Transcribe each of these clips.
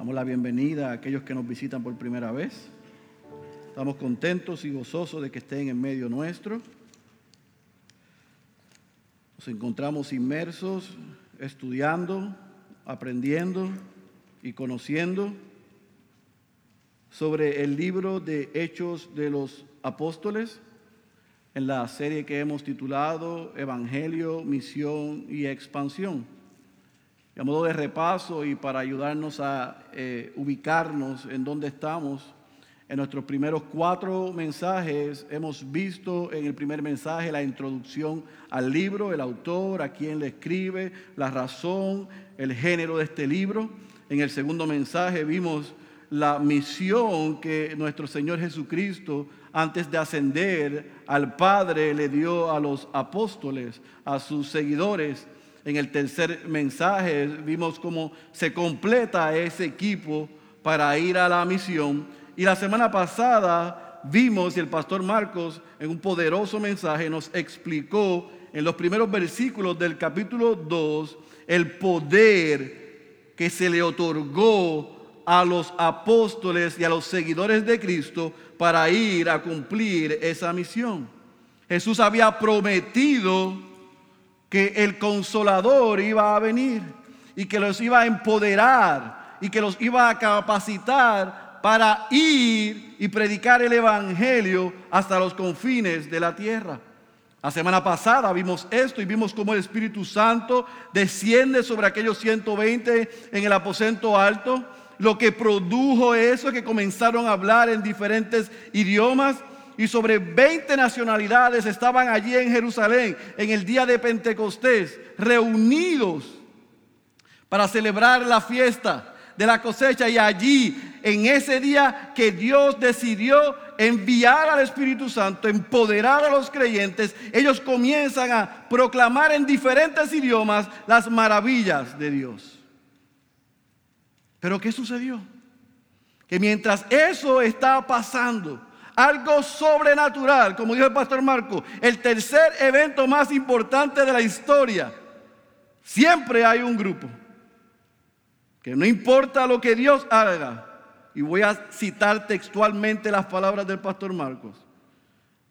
Damos la bienvenida a aquellos que nos visitan por primera vez. Estamos contentos y gozosos de que estén en medio nuestro. Nos encontramos inmersos, estudiando, aprendiendo y conociendo sobre el libro de Hechos de los Apóstoles en la serie que hemos titulado Evangelio, Misión y Expansión. A modo de repaso y para ayudarnos a eh, ubicarnos en dónde estamos, en nuestros primeros cuatro mensajes hemos visto en el primer mensaje la introducción al libro, el autor, a quién le escribe, la razón, el género de este libro. En el segundo mensaje vimos la misión que nuestro Señor Jesucristo, antes de ascender al Padre, le dio a los apóstoles, a sus seguidores. En el tercer mensaje vimos cómo se completa ese equipo para ir a la misión y la semana pasada vimos, y el pastor Marcos en un poderoso mensaje nos explicó en los primeros versículos del capítulo 2 el poder que se le otorgó a los apóstoles y a los seguidores de Cristo para ir a cumplir esa misión. Jesús había prometido que el consolador iba a venir y que los iba a empoderar y que los iba a capacitar para ir y predicar el Evangelio hasta los confines de la tierra. La semana pasada vimos esto y vimos cómo el Espíritu Santo desciende sobre aquellos 120 en el aposento alto. Lo que produjo eso que comenzaron a hablar en diferentes idiomas y sobre 20 nacionalidades estaban allí en Jerusalén en el día de Pentecostés, reunidos para celebrar la fiesta de la cosecha y allí, en ese día que Dios decidió enviar al Espíritu Santo, empoderar a los creyentes, ellos comienzan a proclamar en diferentes idiomas las maravillas de Dios. Pero ¿qué sucedió? Que mientras eso estaba pasando, algo sobrenatural, como dijo el pastor Marco, el tercer evento más importante de la historia, siempre hay un grupo que no importa lo que Dios haga, y voy a citar textualmente las palabras del pastor Marcos,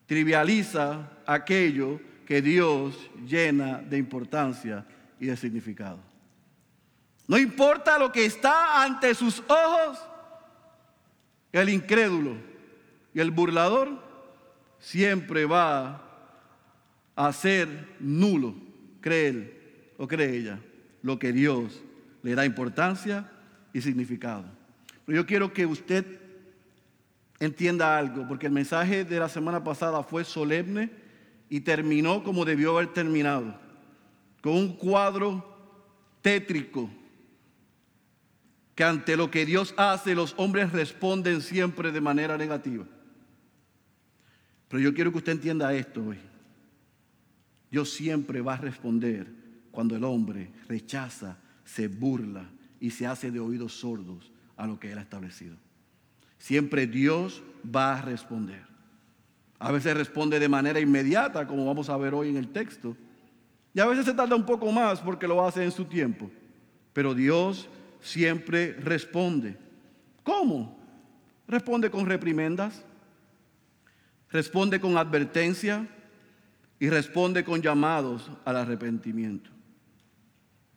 trivializa aquello que Dios llena de importancia y de significado. No importa lo que está ante sus ojos, el incrédulo y el burlador siempre va a hacer nulo, cree o cree ella, lo que Dios le da importancia y significado. Pero yo quiero que usted entienda algo, porque el mensaje de la semana pasada fue solemne y terminó como debió haber terminado, con un cuadro tétrico, que ante lo que Dios hace los hombres responden siempre de manera negativa. Pero yo quiero que usted entienda esto hoy. Dios siempre va a responder cuando el hombre rechaza se burla y se hace de oídos sordos a lo que Él ha establecido. Siempre Dios va a responder. A veces responde de manera inmediata, como vamos a ver hoy en el texto. Y a veces se tarda un poco más porque lo hace en su tiempo. Pero Dios siempre responde. ¿Cómo? Responde con reprimendas, responde con advertencia y responde con llamados al arrepentimiento.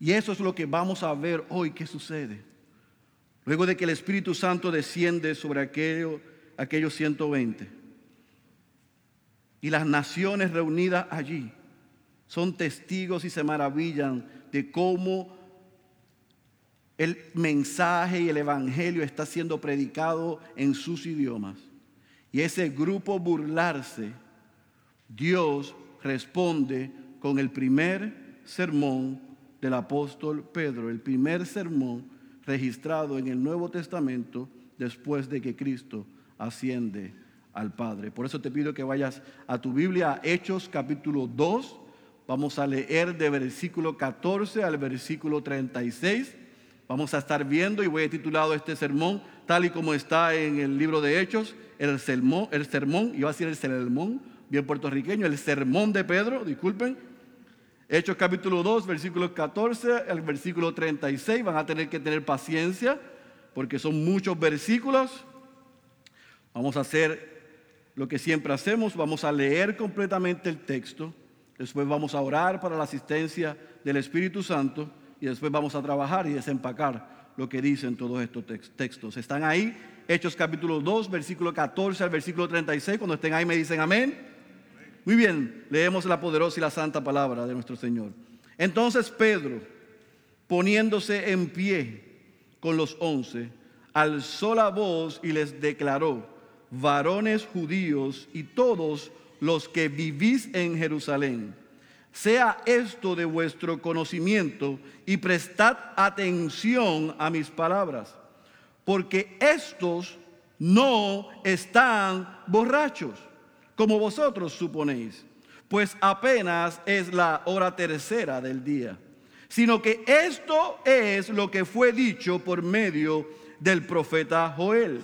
Y eso es lo que vamos a ver hoy que sucede. Luego de que el Espíritu Santo desciende sobre aquello, aquellos 120. Y las naciones reunidas allí son testigos y se maravillan de cómo el mensaje y el evangelio está siendo predicado en sus idiomas. Y ese grupo burlarse, Dios responde con el primer sermón del apóstol Pedro, el primer sermón registrado en el Nuevo Testamento después de que Cristo asciende al Padre. Por eso te pido que vayas a tu Biblia, Hechos capítulo 2. Vamos a leer de versículo 14 al versículo 36. Vamos a estar viendo y voy a titulado este sermón tal y como está en el libro de Hechos, el sermón, el sermón, iba a decir el sermón, bien puertorriqueño, el sermón de Pedro, disculpen, Hechos capítulo 2, versículo 14 al versículo 36. Van a tener que tener paciencia porque son muchos versículos. Vamos a hacer lo que siempre hacemos, vamos a leer completamente el texto, después vamos a orar para la asistencia del Espíritu Santo y después vamos a trabajar y desempacar lo que dicen todos estos textos. Están ahí, Hechos capítulo 2, versículo 14 al versículo 36, cuando estén ahí me dicen amén. Muy bien, leemos la poderosa y la santa palabra de nuestro Señor. Entonces Pedro, poniéndose en pie con los once, alzó la voz y les declaró, varones judíos y todos los que vivís en Jerusalén, sea esto de vuestro conocimiento y prestad atención a mis palabras, porque estos no están borrachos, como vosotros suponéis, pues apenas es la hora tercera del día, sino que esto es lo que fue dicho por medio del profeta Joel.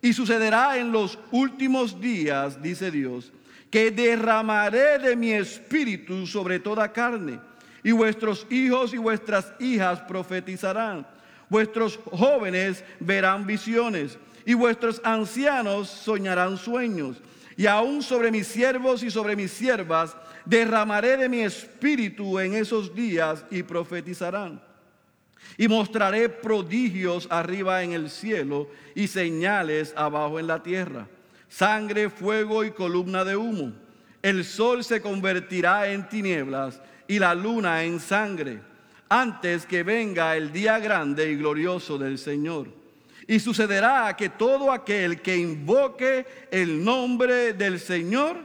Y sucederá en los últimos días, dice Dios, que derramaré de mi espíritu sobre toda carne, y vuestros hijos y vuestras hijas profetizarán, vuestros jóvenes verán visiones, y vuestros ancianos soñarán sueños, y aún sobre mis siervos y sobre mis siervas derramaré de mi espíritu en esos días y profetizarán. Y mostraré prodigios arriba en el cielo y señales abajo en la tierra. Sangre, fuego y columna de humo. El sol se convertirá en tinieblas y la luna en sangre, antes que venga el día grande y glorioso del Señor. Y sucederá que todo aquel que invoque el nombre del Señor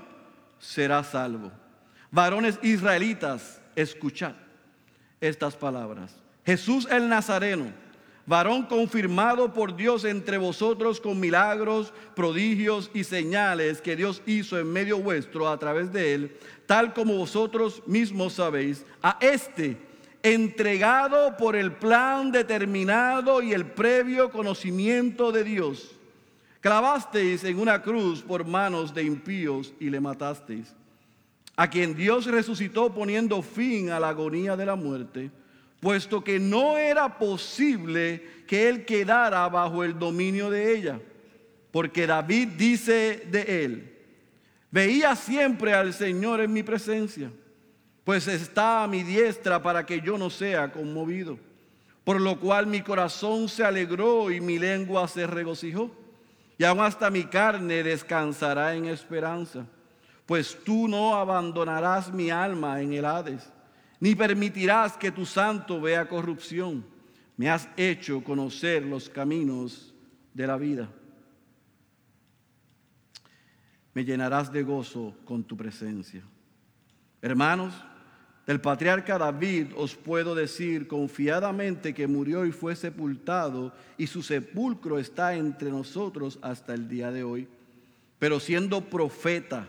será salvo. Varones israelitas, escuchad estas palabras. Jesús el Nazareno, varón confirmado por Dios entre vosotros con milagros, prodigios y señales que Dios hizo en medio vuestro a través de él, tal como vosotros mismos sabéis, a este entregado por el plan determinado y el previo conocimiento de Dios. Clavasteis en una cruz por manos de impíos y le matasteis. A quien Dios resucitó poniendo fin a la agonía de la muerte puesto que no era posible que él quedara bajo el dominio de ella. Porque David dice de él, veía siempre al Señor en mi presencia, pues está a mi diestra para que yo no sea conmovido. Por lo cual mi corazón se alegró y mi lengua se regocijó. Y aún hasta mi carne descansará en esperanza, pues tú no abandonarás mi alma en el Hades ni permitirás que tu santo vea corrupción. Me has hecho conocer los caminos de la vida. Me llenarás de gozo con tu presencia. Hermanos, del patriarca David os puedo decir confiadamente que murió y fue sepultado y su sepulcro está entre nosotros hasta el día de hoy. Pero siendo profeta,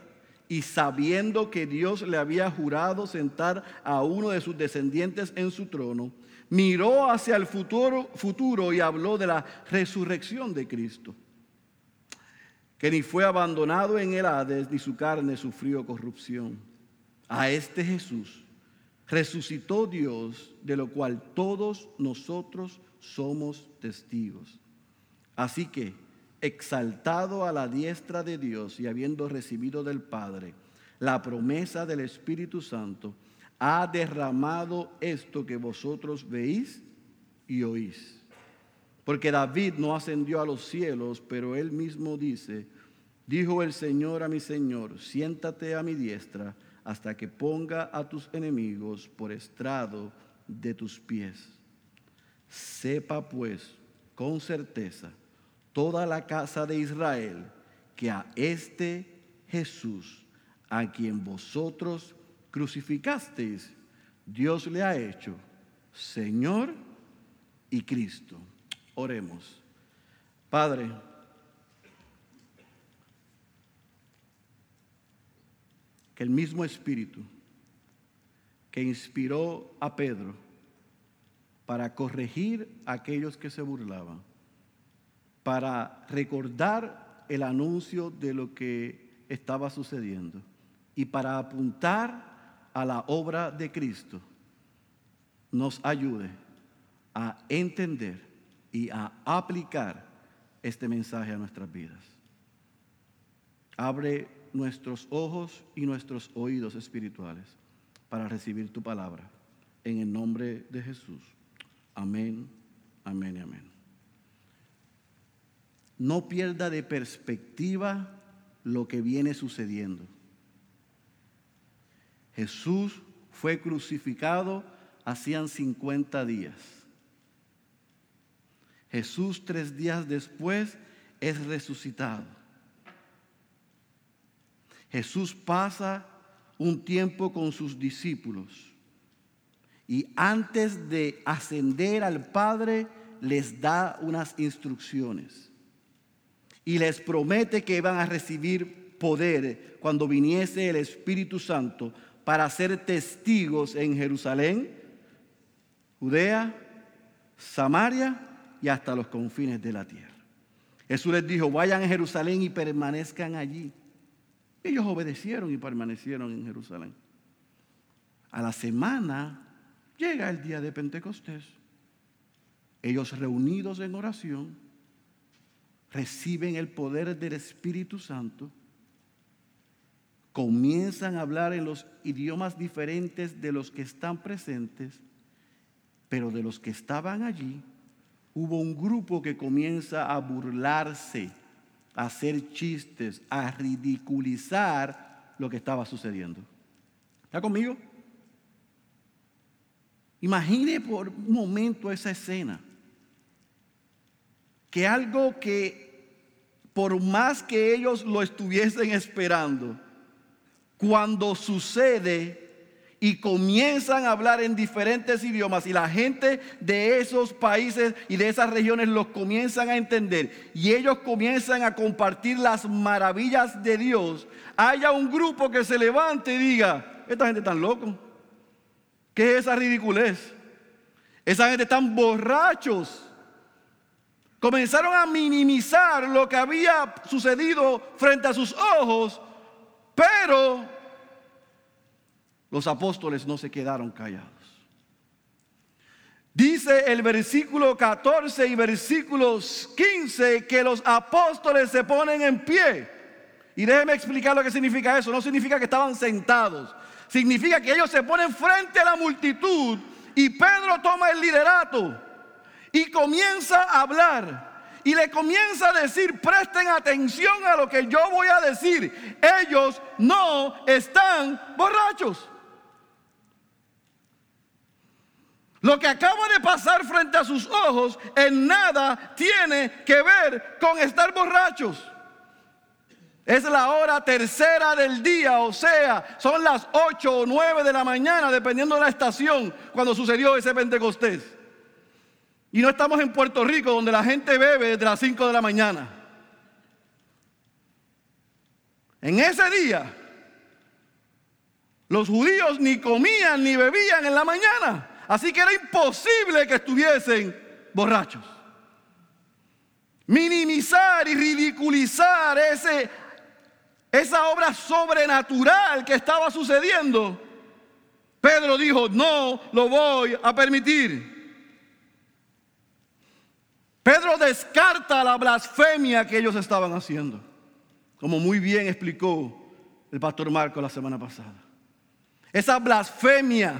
y sabiendo que Dios le había jurado sentar a uno de sus descendientes en su trono, miró hacia el futuro, futuro y habló de la resurrección de Cristo, que ni fue abandonado en el Hades, ni su carne sufrió corrupción. A este Jesús resucitó Dios, de lo cual todos nosotros somos testigos. Así que, exaltado a la diestra de Dios y habiendo recibido del Padre la promesa del Espíritu Santo, ha derramado esto que vosotros veis y oís. Porque David no ascendió a los cielos, pero él mismo dice, dijo el Señor a mi Señor, siéntate a mi diestra hasta que ponga a tus enemigos por estrado de tus pies. Sepa pues con certeza toda la casa de Israel que a este Jesús, a quien vosotros crucificasteis, Dios le ha hecho Señor y Cristo. Oremos. Padre, que el mismo Espíritu que inspiró a Pedro para corregir a aquellos que se burlaban, para recordar el anuncio de lo que estaba sucediendo y para apuntar a la obra de Cristo, nos ayude a entender y a aplicar este mensaje a nuestras vidas. Abre nuestros ojos y nuestros oídos espirituales para recibir tu palabra. En el nombre de Jesús. Amén, amén y amén. No pierda de perspectiva lo que viene sucediendo. Jesús fue crucificado hacían 50 días. Jesús tres días después es resucitado. Jesús pasa un tiempo con sus discípulos y antes de ascender al Padre les da unas instrucciones y les promete que van a recibir poder cuando viniese el Espíritu Santo para ser testigos en Jerusalén, Judea, Samaria y hasta los confines de la tierra. Jesús les dijo, vayan a Jerusalén y permanezcan allí. Ellos obedecieron y permanecieron en Jerusalén. A la semana llega el día de Pentecostés. Ellos reunidos en oración reciben el poder del Espíritu Santo, comienzan a hablar en los idiomas diferentes de los que están presentes, pero de los que estaban allí, hubo un grupo que comienza a burlarse a hacer chistes, a ridiculizar lo que estaba sucediendo. ¿Está conmigo? Imagine por un momento esa escena. Que algo que por más que ellos lo estuviesen esperando, cuando sucede, y comienzan a hablar en diferentes idiomas y la gente de esos países y de esas regiones los comienzan a entender y ellos comienzan a compartir las maravillas de Dios, haya un grupo que se levante y diga, esta gente tan loco, ¿qué es esa ridiculez? Esa gente tan borrachos. Comenzaron a minimizar lo que había sucedido frente a sus ojos, pero los apóstoles no se quedaron callados. Dice el versículo 14 y versículo 15 que los apóstoles se ponen en pie. Y déjeme explicar lo que significa eso. No significa que estaban sentados. Significa que ellos se ponen frente a la multitud y Pedro toma el liderato y comienza a hablar. Y le comienza a decir, presten atención a lo que yo voy a decir. Ellos no están borrachos. Lo que acaba de pasar frente a sus ojos en nada tiene que ver con estar borrachos. Es la hora tercera del día, o sea, son las 8 o 9 de la mañana, dependiendo de la estación, cuando sucedió ese Pentecostés. Y no estamos en Puerto Rico, donde la gente bebe desde las 5 de la mañana. En ese día, los judíos ni comían ni bebían en la mañana. Así que era imposible que estuviesen borrachos. Minimizar y ridiculizar ese, esa obra sobrenatural que estaba sucediendo. Pedro dijo, no lo voy a permitir. Pedro descarta la blasfemia que ellos estaban haciendo, como muy bien explicó el pastor Marco la semana pasada. Esa blasfemia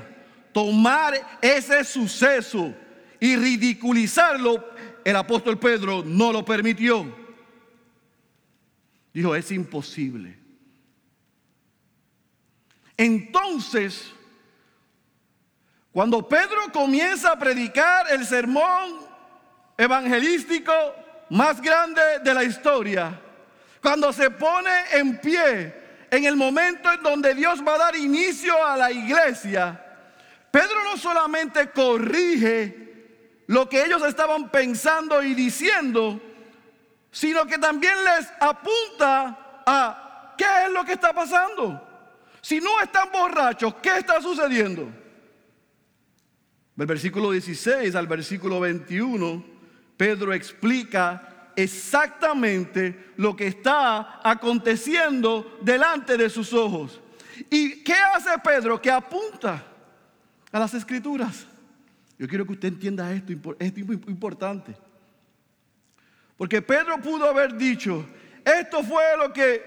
tomar ese suceso y ridiculizarlo, el apóstol Pedro no lo permitió. Dijo, es imposible. Entonces, cuando Pedro comienza a predicar el sermón evangelístico más grande de la historia, cuando se pone en pie en el momento en donde Dios va a dar inicio a la iglesia, Pedro no solamente corrige lo que ellos estaban pensando y diciendo, sino que también les apunta a qué es lo que está pasando. Si no están borrachos, ¿qué está sucediendo? Del versículo 16 al versículo 21, Pedro explica exactamente lo que está aconteciendo delante de sus ojos. ¿Y qué hace Pedro? Que apunta a las escrituras. Yo quiero que usted entienda esto, esto es importante. Porque Pedro pudo haber dicho, esto fue lo que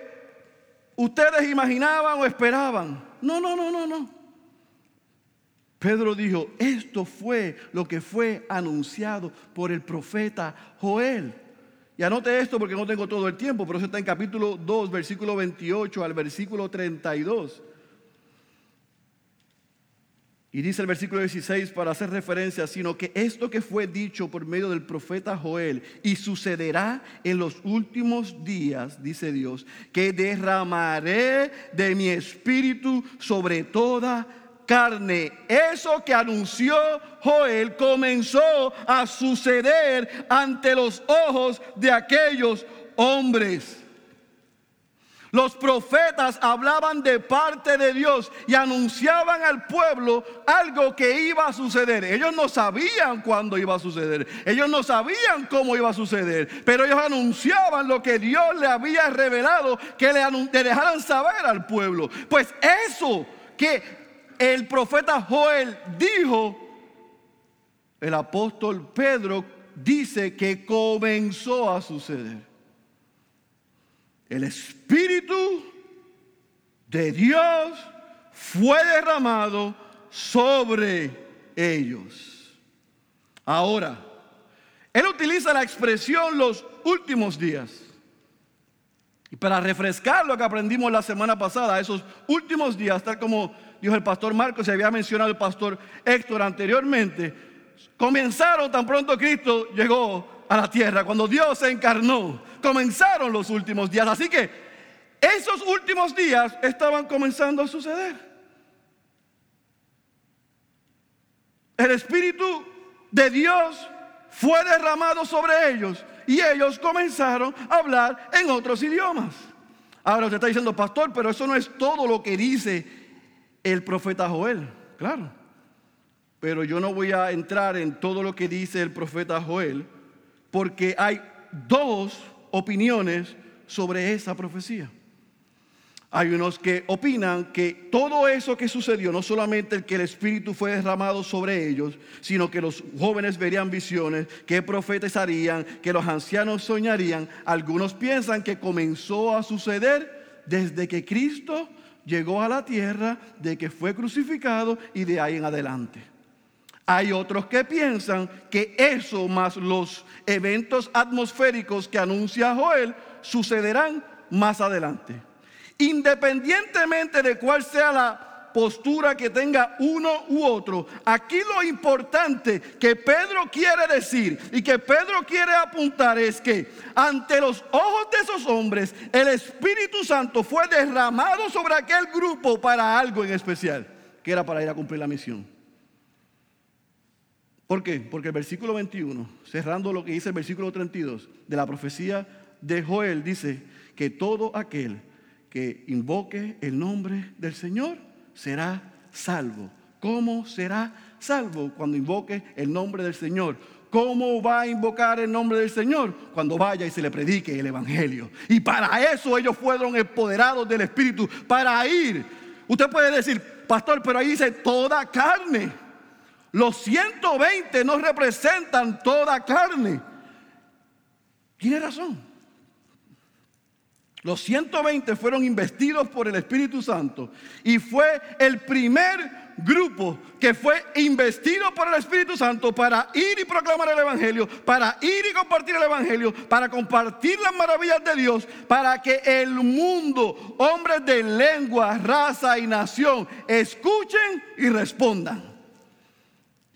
ustedes imaginaban o esperaban. No, no, no, no, no. Pedro dijo, esto fue lo que fue anunciado por el profeta Joel. Y anote esto porque no tengo todo el tiempo, pero eso está en capítulo 2, versículo 28 al versículo 32. Y dice el versículo 16 para hacer referencia, sino que esto que fue dicho por medio del profeta Joel y sucederá en los últimos días, dice Dios, que derramaré de mi espíritu sobre toda carne. Eso que anunció Joel comenzó a suceder ante los ojos de aquellos hombres. Los profetas hablaban de parte de Dios y anunciaban al pueblo algo que iba a suceder. Ellos no sabían cuándo iba a suceder. Ellos no sabían cómo iba a suceder. Pero ellos anunciaban lo que Dios le había revelado que le, dejaran saber al pueblo. Pues eso que el profeta Joel dijo, el apóstol Pedro dice que comenzó a suceder el Espíritu de Dios fue derramado sobre ellos. Ahora, él utiliza la expresión los últimos días. Y para refrescar lo que aprendimos la semana pasada, esos últimos días, tal como dijo el pastor Marcos y había mencionado el pastor Héctor anteriormente, comenzaron tan pronto Cristo llegó a la tierra, cuando Dios se encarnó comenzaron los últimos días. Así que esos últimos días estaban comenzando a suceder. El Espíritu de Dios fue derramado sobre ellos y ellos comenzaron a hablar en otros idiomas. Ahora usted está diciendo, pastor, pero eso no es todo lo que dice el profeta Joel. Claro. Pero yo no voy a entrar en todo lo que dice el profeta Joel, porque hay dos opiniones sobre esa profecía. Hay unos que opinan que todo eso que sucedió, no solamente el que el Espíritu fue derramado sobre ellos, sino que los jóvenes verían visiones, que profetizarían, que los ancianos soñarían. Algunos piensan que comenzó a suceder desde que Cristo llegó a la tierra, de que fue crucificado y de ahí en adelante. Hay otros que piensan que eso más los eventos atmosféricos que anuncia Joel sucederán más adelante. Independientemente de cuál sea la postura que tenga uno u otro, aquí lo importante que Pedro quiere decir y que Pedro quiere apuntar es que ante los ojos de esos hombres el Espíritu Santo fue derramado sobre aquel grupo para algo en especial, que era para ir a cumplir la misión. ¿Por qué? Porque el versículo 21, cerrando lo que dice el versículo 32 de la profecía de Joel, dice que todo aquel que invoque el nombre del Señor será salvo. ¿Cómo será salvo cuando invoque el nombre del Señor? ¿Cómo va a invocar el nombre del Señor? Cuando vaya y se le predique el Evangelio. Y para eso ellos fueron empoderados del Espíritu, para ir. Usted puede decir, pastor, pero ahí dice toda carne. Los 120 no representan toda carne. Tiene razón. Los 120 fueron investidos por el Espíritu Santo y fue el primer grupo que fue investido por el Espíritu Santo para ir y proclamar el Evangelio, para ir y compartir el Evangelio, para compartir las maravillas de Dios, para que el mundo, hombres de lengua, raza y nación, escuchen y respondan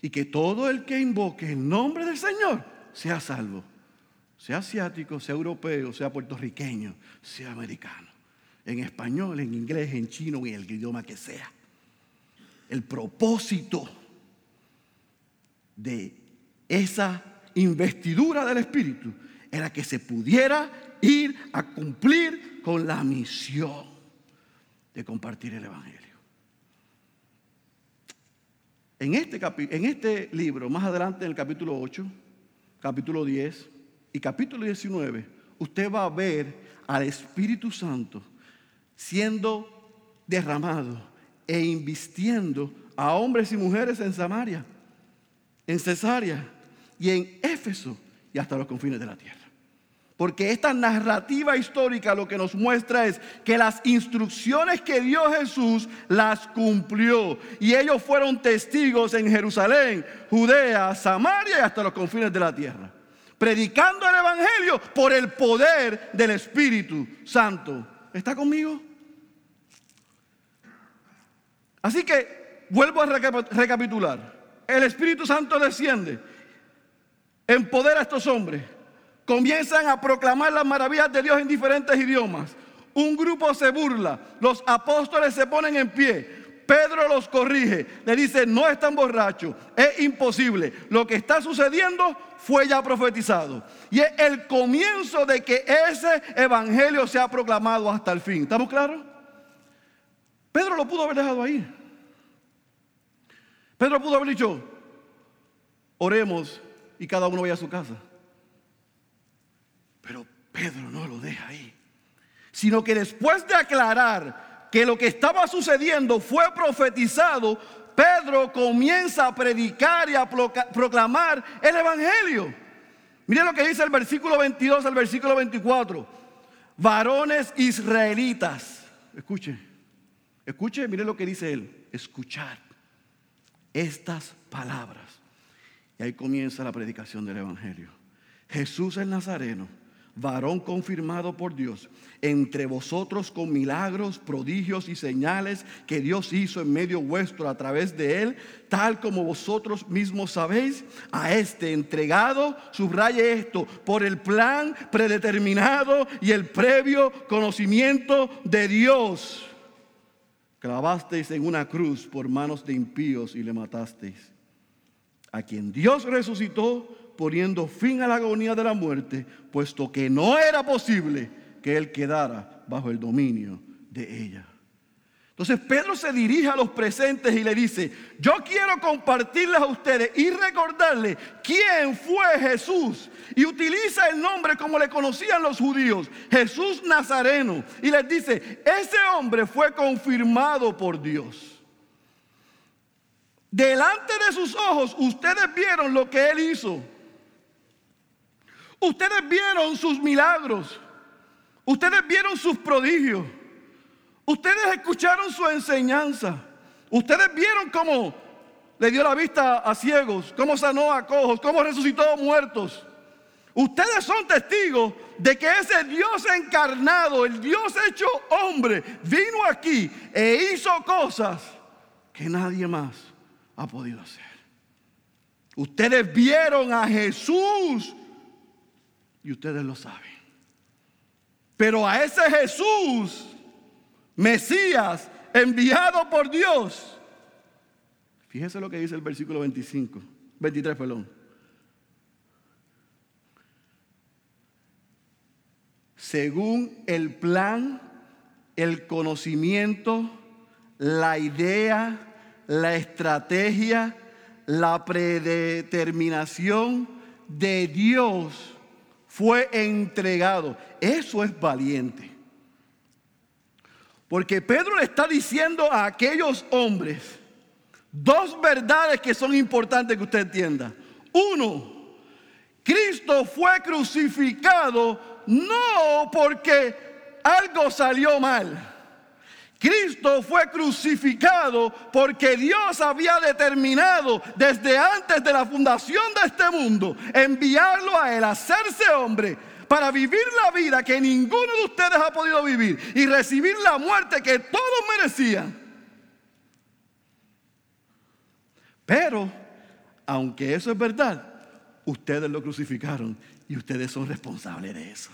y que todo el que invoque el nombre del Señor sea salvo. Sea asiático, sea europeo, sea puertorriqueño, sea americano. En español, en inglés, en chino, en el idioma que sea. El propósito de esa investidura del Espíritu era que se pudiera ir a cumplir con la misión de compartir el Evangelio. En este, en este libro, más adelante en el capítulo 8, capítulo 10 y capítulo 19, usted va a ver al Espíritu Santo siendo derramado e invistiendo a hombres y mujeres en Samaria, en Cesarea y en Éfeso y hasta los confines de la tierra. Porque esta narrativa histórica lo que nos muestra es que las instrucciones que dio Jesús las cumplió. Y ellos fueron testigos en Jerusalén, Judea, Samaria y hasta los confines de la tierra. Predicando el Evangelio por el poder del Espíritu Santo. ¿Está conmigo? Así que vuelvo a recapitular. El Espíritu Santo desciende, empodera a estos hombres comienzan a proclamar las maravillas de Dios en diferentes idiomas. Un grupo se burla, los apóstoles se ponen en pie. Pedro los corrige, le dice, no están borrachos, es imposible. Lo que está sucediendo fue ya profetizado. Y es el comienzo de que ese evangelio se ha proclamado hasta el fin. ¿Estamos claros? Pedro lo pudo haber dejado ahí. Pedro pudo haber dicho, oremos y cada uno vaya a su casa. Pero Pedro no lo deja ahí. Sino que después de aclarar que lo que estaba sucediendo fue profetizado, Pedro comienza a predicar y a proclamar el Evangelio. Miren lo que dice el versículo 22 al versículo 24. Varones israelitas. Escuche, escuche, miren lo que dice él. Escuchar estas palabras. Y ahí comienza la predicación del Evangelio. Jesús el Nazareno varón confirmado por Dios, entre vosotros con milagros, prodigios y señales que Dios hizo en medio vuestro a través de él, tal como vosotros mismos sabéis, a este entregado, subraye esto, por el plan predeterminado y el previo conocimiento de Dios. Clavasteis en una cruz por manos de impíos y le matasteis. A quien Dios resucitó poniendo fin a la agonía de la muerte, puesto que no era posible que él quedara bajo el dominio de ella. Entonces Pedro se dirige a los presentes y le dice, yo quiero compartirles a ustedes y recordarles quién fue Jesús. Y utiliza el nombre como le conocían los judíos, Jesús Nazareno. Y les dice, ese hombre fue confirmado por Dios. Delante de sus ojos ustedes vieron lo que él hizo. Ustedes vieron sus milagros. Ustedes vieron sus prodigios. Ustedes escucharon su enseñanza. Ustedes vieron cómo le dio la vista a ciegos, cómo sanó a cojos, cómo resucitó muertos. Ustedes son testigos de que ese Dios encarnado, el Dios hecho hombre, vino aquí e hizo cosas que nadie más ha podido hacer. Ustedes vieron a Jesús y ustedes lo saben. Pero a ese Jesús, Mesías, enviado por Dios, fíjese lo que dice el versículo 25, 23, perdón. Según el plan, el conocimiento, la idea, la estrategia, la predeterminación de Dios fue entregado. Eso es valiente. Porque Pedro le está diciendo a aquellos hombres dos verdades que son importantes que usted entienda. Uno, Cristo fue crucificado no porque algo salió mal. Cristo fue crucificado porque Dios había determinado desde antes de la fundación de este mundo enviarlo a él, hacerse hombre, para vivir la vida que ninguno de ustedes ha podido vivir y recibir la muerte que todos merecían. Pero, aunque eso es verdad, ustedes lo crucificaron y ustedes son responsables de eso.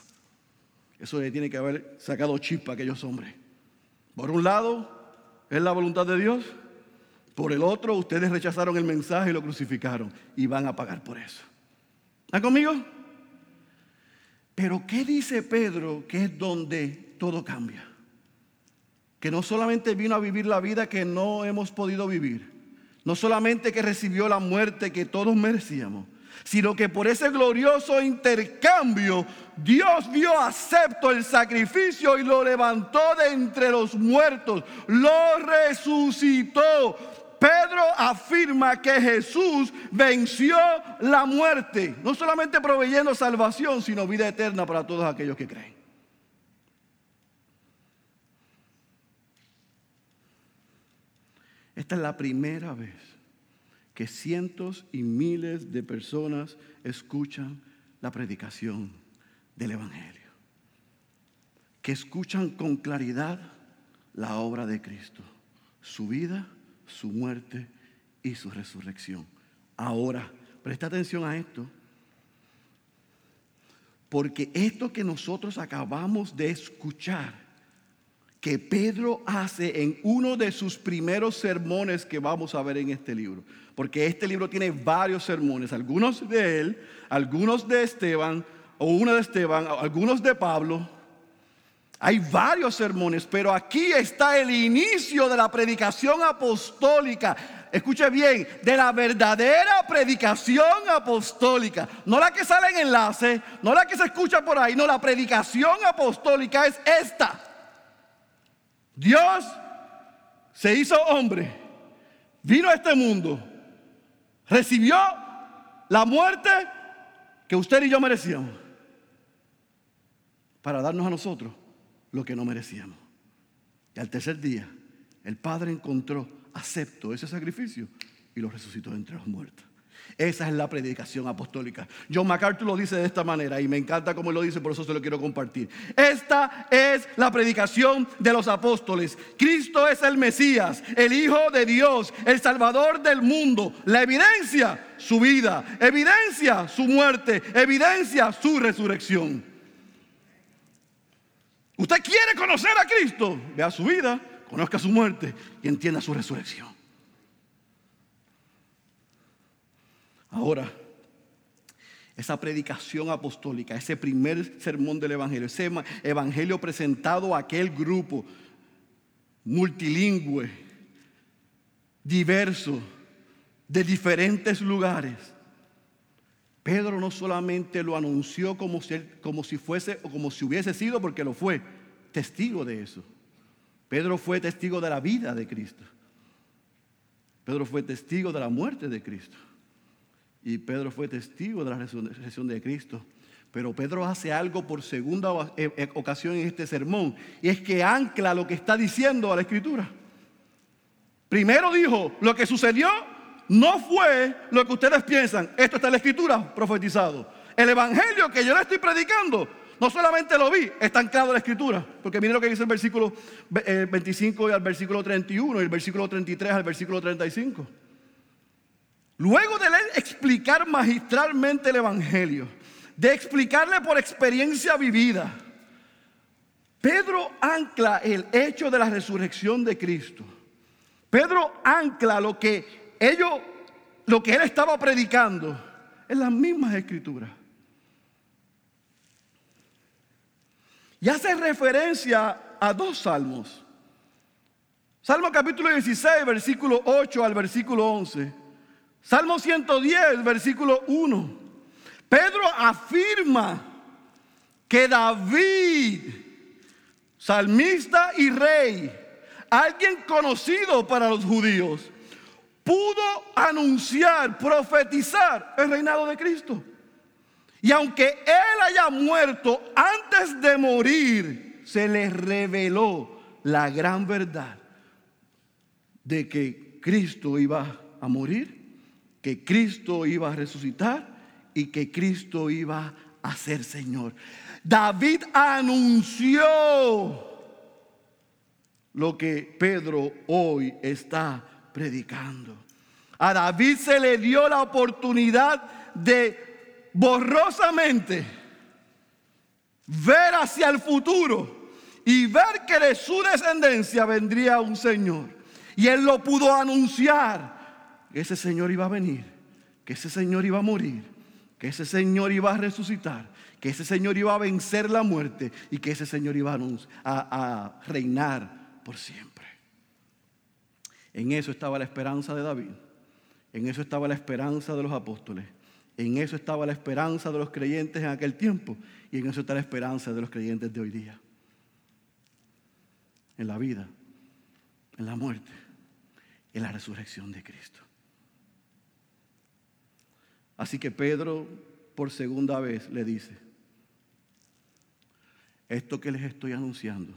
Eso le tiene que haber sacado chispa a aquellos hombres. Por un lado, es la voluntad de Dios. Por el otro, ustedes rechazaron el mensaje y lo crucificaron. Y van a pagar por eso. ¿Están conmigo? Pero ¿qué dice Pedro que es donde todo cambia? Que no solamente vino a vivir la vida que no hemos podido vivir. No solamente que recibió la muerte que todos merecíamos sino que por ese glorioso intercambio Dios vio acepto el sacrificio y lo levantó de entre los muertos, lo resucitó. Pedro afirma que Jesús venció la muerte, no solamente proveyendo salvación, sino vida eterna para todos aquellos que creen. Esta es la primera vez que cientos y miles de personas escuchan la predicación del Evangelio, que escuchan con claridad la obra de Cristo, su vida, su muerte y su resurrección. Ahora, presta atención a esto, porque esto que nosotros acabamos de escuchar, que Pedro hace en uno de sus primeros sermones que vamos a ver en este libro, porque este libro tiene varios sermones, algunos de él, algunos de Esteban, o uno de Esteban, algunos de Pablo, hay varios sermones, pero aquí está el inicio de la predicación apostólica. Escuche bien, de la verdadera predicación apostólica. No la que sale en enlace, no la que se escucha por ahí, no, la predicación apostólica es esta. Dios se hizo hombre, vino a este mundo, recibió la muerte que usted y yo merecíamos para darnos a nosotros lo que no merecíamos. Y al tercer día, el Padre encontró, aceptó ese sacrificio y lo resucitó entre los muertos. Esa es la predicación apostólica. John MacArthur lo dice de esta manera y me encanta cómo lo dice, por eso se lo quiero compartir. Esta es la predicación de los apóstoles. Cristo es el Mesías, el Hijo de Dios, el Salvador del mundo. La evidencia, su vida. Evidencia, su muerte. Evidencia, su resurrección. Usted quiere conocer a Cristo, vea su vida, conozca su muerte y entienda su resurrección. Ahora, esa predicación apostólica, ese primer sermón del Evangelio, ese Evangelio presentado a aquel grupo multilingüe, diverso, de diferentes lugares. Pedro no solamente lo anunció como si, como si fuese o como si hubiese sido, porque lo fue, testigo de eso. Pedro fue testigo de la vida de Cristo. Pedro fue testigo de la muerte de Cristo. Y Pedro fue testigo de la resurrección de Cristo. Pero Pedro hace algo por segunda eh, eh, ocasión en este sermón. Y es que ancla lo que está diciendo a la escritura. Primero dijo, lo que sucedió no fue lo que ustedes piensan. Esto está en la escritura profetizado. El evangelio que yo le estoy predicando, no solamente lo vi, está anclado en la escritura. Porque mire lo que dice el versículo 25 y al versículo 31 y el versículo 33 al versículo 35. Luego de explicar magistralmente el evangelio, de explicarle por experiencia vivida, Pedro ancla el hecho de la resurrección de Cristo. Pedro ancla lo que ellos, lo que él estaba predicando, en las mismas escrituras. Y hace referencia a dos salmos. Salmo capítulo 16, versículo 8 al versículo 11. Salmo 110, versículo 1. Pedro afirma que David, salmista y rey, alguien conocido para los judíos, pudo anunciar, profetizar el reinado de Cristo. Y aunque él haya muerto antes de morir, se le reveló la gran verdad de que Cristo iba a morir, que Cristo iba a resucitar y que Cristo iba a ser Señor. David anunció lo que Pedro hoy está predicando. A David se le dio la oportunidad de borrosamente ver hacia el futuro y ver que de su descendencia vendría un Señor. Y él lo pudo anunciar, que ese Señor iba a venir, que ese Señor iba a morir, que ese Señor iba a resucitar, que ese Señor iba a vencer la muerte y que ese Señor iba a, reinar por siempre. En eso estaba la esperanza de David. En eso estaba la esperanza de los apóstoles. En eso estaba la esperanza de los creyentes en aquel tiempo. Y en eso está la esperanza de los creyentes de hoy día. En la vida, en la muerte en la resurrección de Cristo. Así que Pedro por segunda vez le dice, esto que les estoy anunciando,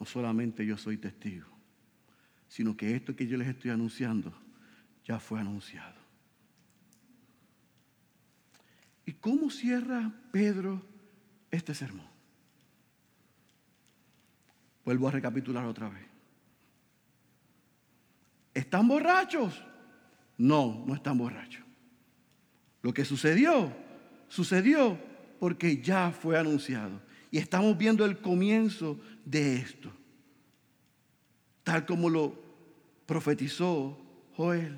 no solamente yo soy testigo, sino que esto que yo les estoy anunciando ya fue anunciado. ¿Y cómo cierra Pedro este sermón? Vuelvo a recapitular otra vez. ¿Están borrachos? No, no están borrachos. Lo que sucedió, sucedió porque ya fue anunciado. Y estamos viendo el comienzo de esto, tal como lo profetizó Joel.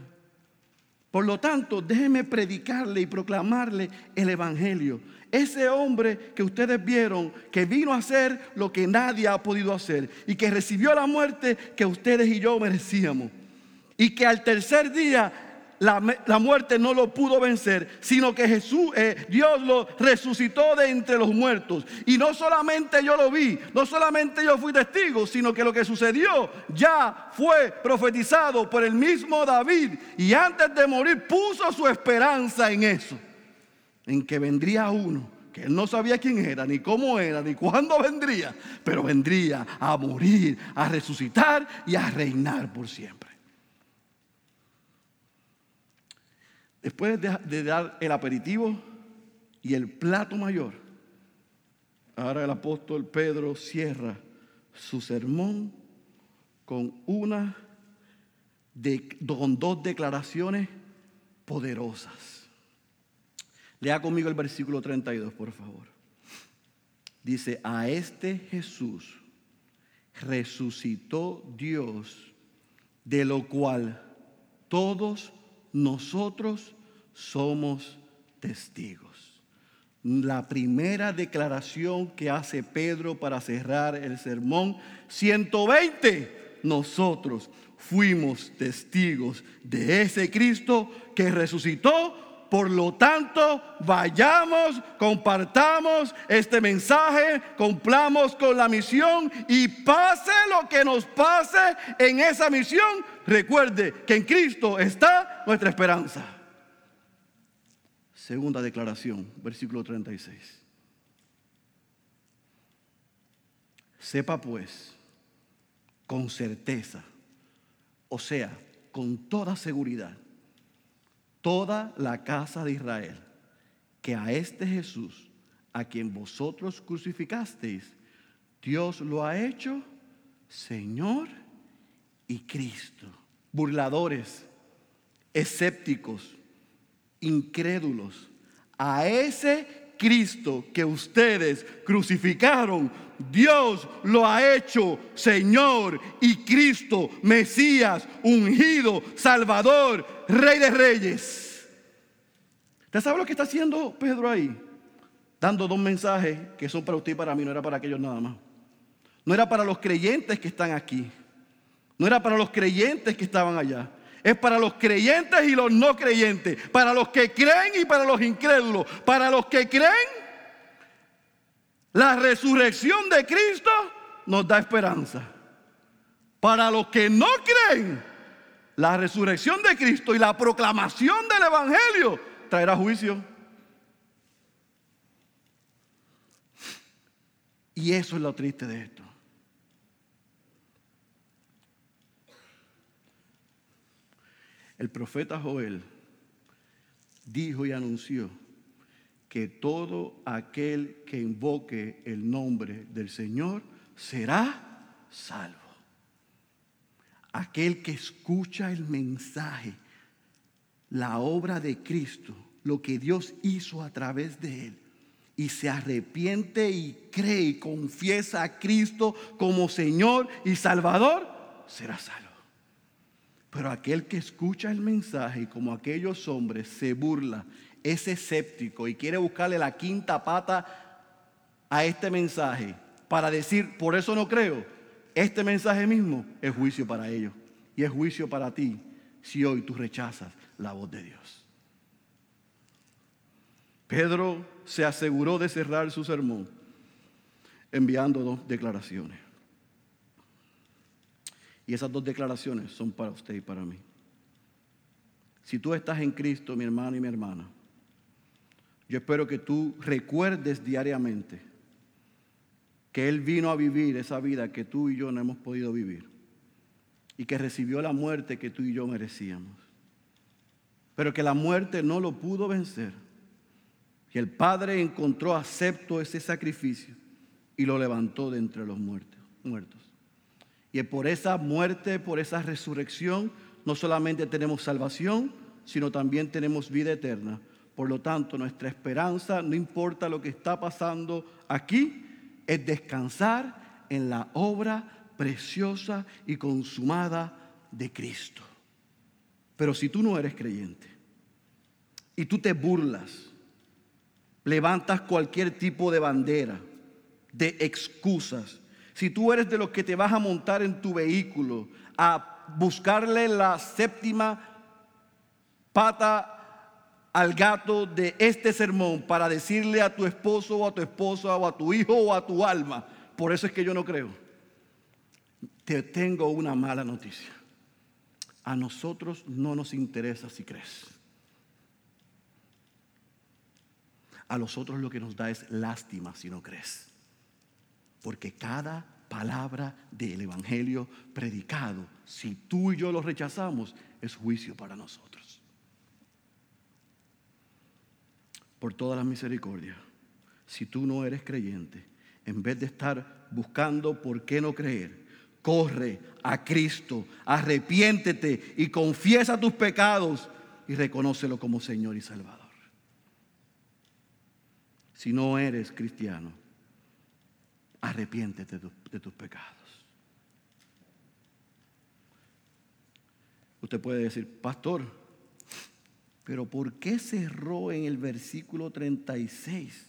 Por lo tanto, déjenme predicarle y proclamarle el Evangelio. Ese hombre que ustedes vieron, que vino a hacer lo que nadie ha podido hacer y que recibió la muerte que ustedes y yo merecíamos. Y que al tercer día la, muerte no lo pudo vencer, sino que Jesús, eh, Dios lo resucitó de entre los muertos. Y no solamente yo lo vi, no solamente yo fui testigo, sino que lo que sucedió ya fue profetizado por el mismo David. Y antes de morir puso su esperanza en eso, en que vendría uno que él no sabía quién era, ni cómo era, ni cuándo vendría, pero vendría a morir, a resucitar y a reinar por siempre. Después de, dar el aperitivo y el plato mayor, ahora el apóstol Pedro cierra su sermón con una con dos declaraciones poderosas. Lea conmigo el versículo 32, por favor. Dice, a este Jesús resucitó Dios, de lo cual todos nosotros somos testigos. La primera declaración que hace Pedro para cerrar el sermón, 120, nosotros fuimos testigos de ese Cristo que resucitó por lo tanto, vayamos, compartamos este mensaje, cumplamos con la misión y pase lo que nos pase en esa misión, recuerde que en Cristo está nuestra esperanza. Segunda declaración, versículo 36. Sepa pues con certeza, o sea, con toda seguridad, toda la casa de Israel que a este Jesús, a quien vosotros crucificasteis, Dios lo ha hecho Señor y Cristo. Burladores, escépticos, incrédulos, a ese Cristo que ustedes crucificaron, Dios lo ha hecho Señor y Cristo, Mesías, ungido, Salvador, Rey de Reyes. ¿Usted sabe lo que está haciendo Pedro ahí? Dando dos mensajes que son para usted y para mí, no era para aquellos nada más. No era para los creyentes que están aquí. No era para los creyentes que estaban allá. Es para los creyentes y los no creyentes. Para los que creen y para los incrédulos. Para los que creen la resurrección de Cristo nos da esperanza. Para los que no creen, la resurrección de Cristo y la proclamación del Evangelio traerá juicio. Y eso es lo triste de esto. El profeta Joel dijo y anunció que todo aquel que invoque el nombre del Señor será salvo. Aquel que escucha el mensaje, la obra de Cristo, lo que Dios hizo a través de él, y se arrepiente y cree y confiesa a Cristo como Señor y Salvador, será salvo. Pero aquel que escucha el mensaje como aquellos hombres se burla es escéptico y quiere buscarle la quinta pata a este mensaje para decir, por eso no creo, este mensaje mismo es juicio para ellos y es juicio para ti si hoy tú rechazas la voz de Dios. Pedro se aseguró de cerrar su sermón enviando dos declaraciones. Y esas dos declaraciones son para usted y para mí. Si tú estás en Cristo, mi hermano y mi hermana, yo espero que tú recuerdes diariamente que Él vino a vivir esa vida que tú y yo no hemos podido vivir y que recibió la muerte que tú y yo merecíamos. Pero que la muerte no lo pudo vencer. Y el Padre encontró acepto ese sacrificio y lo levantó de entre los muertos. muertos. Y por esa muerte, por esa resurrección, no solamente tenemos salvación, sino también tenemos vida eterna. Por lo tanto, nuestra esperanza, no importa lo que está pasando aquí, es descansar en la obra preciosa y consumada de Cristo. Pero si tú no eres creyente y tú te burlas, levantas cualquier tipo de bandera, de excusas, si tú eres de los que te vas a montar en tu vehículo a buscarle la séptima pata al gato de este sermón para decirle a tu esposo o a tu esposa o a tu hijo o a tu alma, por eso es que yo no creo. Te tengo una mala noticia. A nosotros no nos interesa si crees. A los otros lo que nos da es lástima si no crees. Porque cada palabra del Evangelio predicado, si tú y yo lo rechazamos, es juicio para nosotros. Por toda la misericordia, si tú no eres creyente, en vez de estar buscando por qué no creer, corre a Cristo, arrepiéntete y confiesa tus pecados y reconócelo como Señor y Salvador. Si no eres cristiano, arrepiéntete de tus pecados. Usted puede decir, pastor, pero ¿por qué cerró en el versículo 36?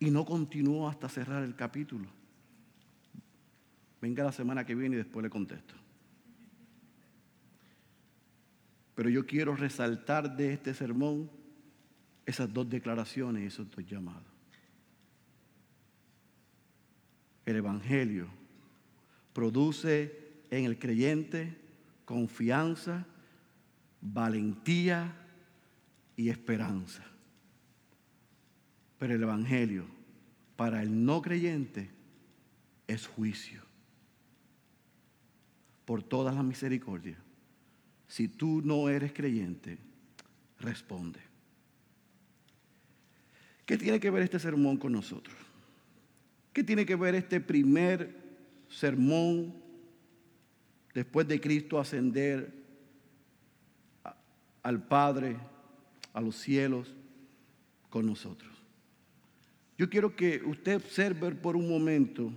Y no continuó hasta cerrar el capítulo. Venga la semana que viene y después le contesto. Pero yo quiero resaltar de este sermón esas dos declaraciones y esos dos llamados. El Evangelio produce en el creyente confianza, valentía y esperanza. Pero el Evangelio para el no creyente es juicio por todas las misericordias. Si tú no eres creyente, responde. ¿Qué tiene que ver este sermón con nosotros? ¿Qué tiene que ver este primer sermón después de Cristo ascender al Padre, a los cielos, con nosotros? Yo quiero que usted observe por un momento